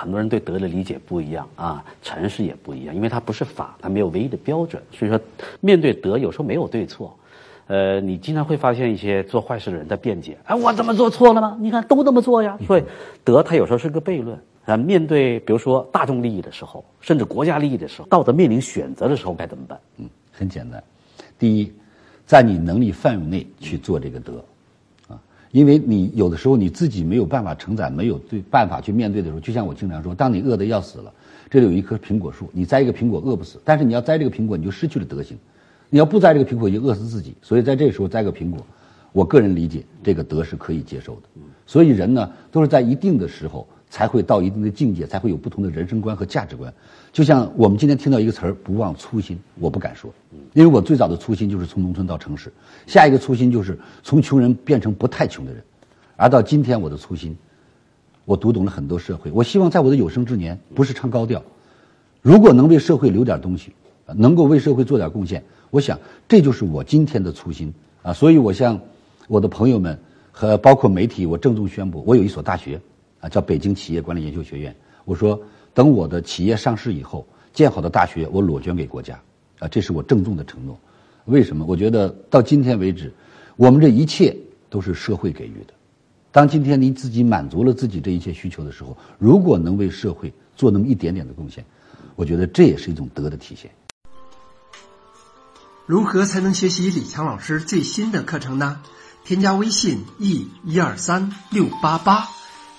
很多人对德的理解不一样啊，阐释也不一样，因为它不是法，它没有唯一的标准，所以说面对德有时候没有对错。呃，你经常会发现一些做坏事的人在辩解，哎，我怎么做错了吗？你看都这么做呀。所以德它有时候是个悖论啊。面对比如说大众利益的时候，甚至国家利益的时候，道德面临选择的时候该怎么办？嗯，很简单，第一，在你能力范围内去做这个德。因为你有的时候你自己没有办法承载，没有对办法去面对的时候，就像我经常说，当你饿的要死了，这里有一棵苹果树，你摘一个苹果饿不死，但是你要摘这个苹果，你就失去了德行；你要不摘这个苹果，就饿死自己。所以在这时候摘个苹果，我个人理解这个德是可以接受的。所以人呢，都是在一定的时候才会到一定的境界，才会有不同的人生观和价值观。就像我们今天听到一个词儿“不忘初心”，我不敢说，因为我最早的初心就是从农村到城市，下一个初心就是从穷人变成不太穷的人，而到今天我的初心，我读懂了很多社会。我希望在我的有生之年，不是唱高调，如果能为社会留点东西，能够为社会做点贡献，我想这就是我今天的初心啊！所以我向我的朋友们和包括媒体，我郑重宣布，我有一所大学，啊，叫北京企业管理研究学院。我说。等我的企业上市以后，建好的大学我裸捐给国家，啊，这是我郑重的承诺。为什么？我觉得到今天为止，我们这一切都是社会给予的。当今天您自己满足了自己这一切需求的时候，如果能为社会做那么一点点的贡献，我觉得这也是一种德的体现。如何才能学习李强老师最新的课程呢？添加微信 e 一二三六八八。